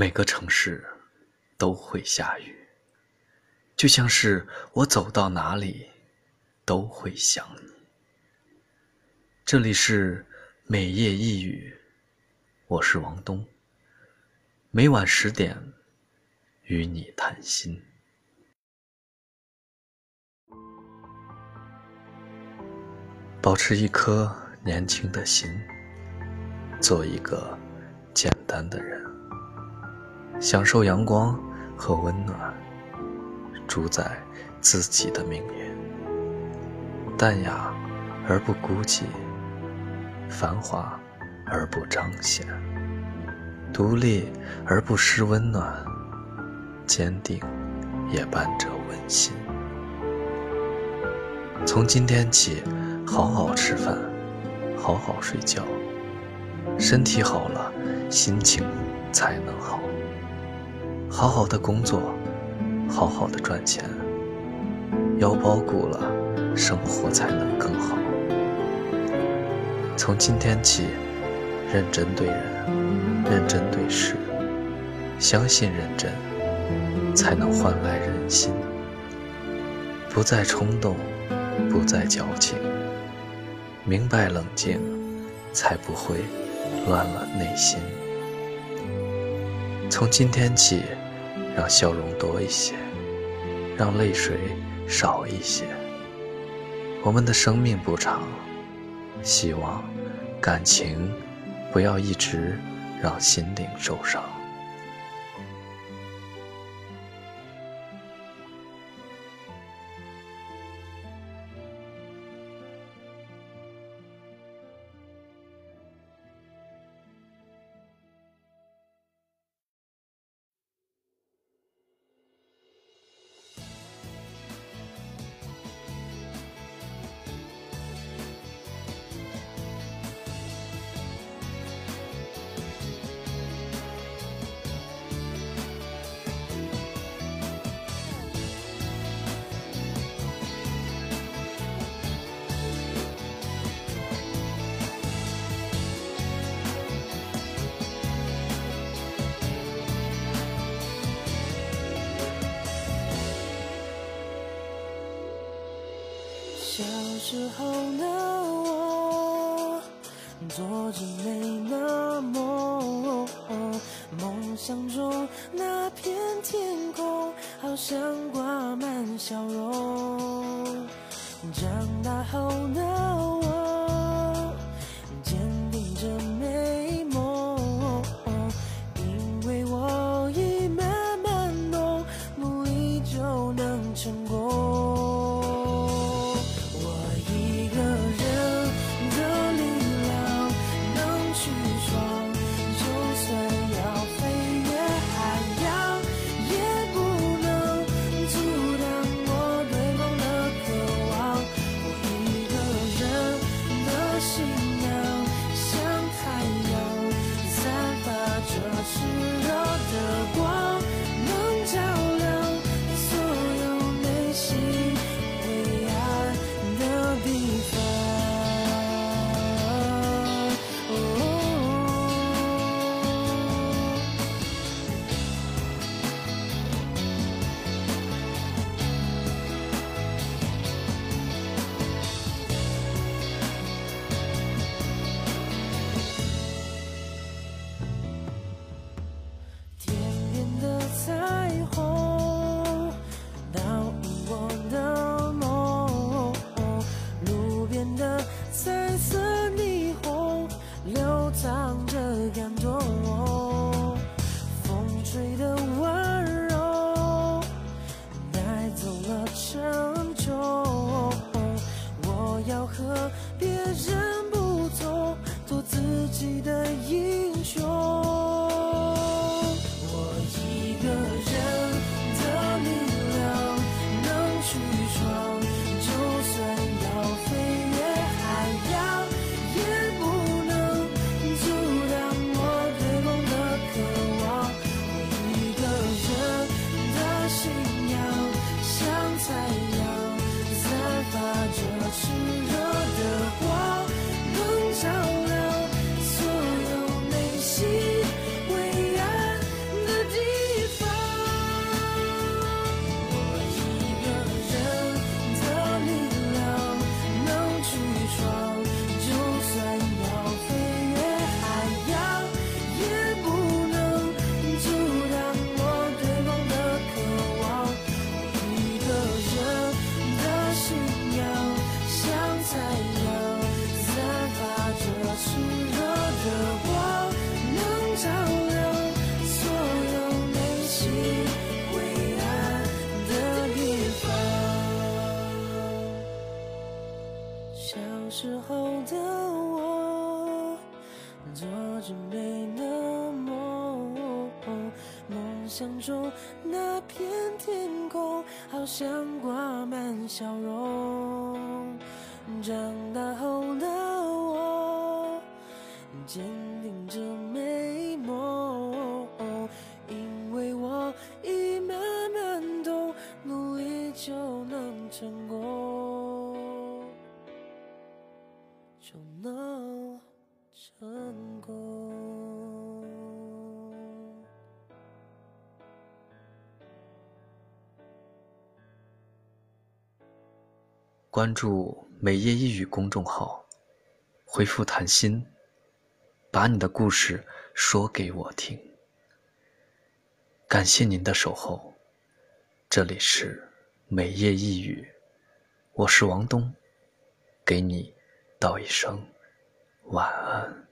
每个城市都会下雨，就像是我走到哪里都会想你。这里是每夜一语，我是王东，每晚十点与你谈心。保持一颗年轻的心，做一个简单的人，享受阳光和温暖，主宰自己的命运。淡雅而不孤寂，繁华而不彰显，独立而不失温暖，坚定也伴着温馨。从今天起。好好吃饭，好好睡觉，身体好了，心情才能好。好好的工作，好好的赚钱，腰包鼓了，生活才能更好。从今天起，认真对人，认真对事，相信认真，才能换来人心。不再冲动，不再矫情。明白冷静，才不会乱了内心。从今天起，让笑容多一些，让泪水少一些。我们的生命不长，希望感情不要一直让心灵受伤。小时候的我，做着美的梦，梦想中那片天空，好像挂满笑容。长大后呢小时候的我，做着美的梦，梦想中那片天空，好像挂满笑容。长大后的我，就能成功。关注“每夜一语”公众号，回复“谈心”，把你的故事说给我听。感谢您的守候，这里是“每夜一语”，我是王东，给你道一声晚安。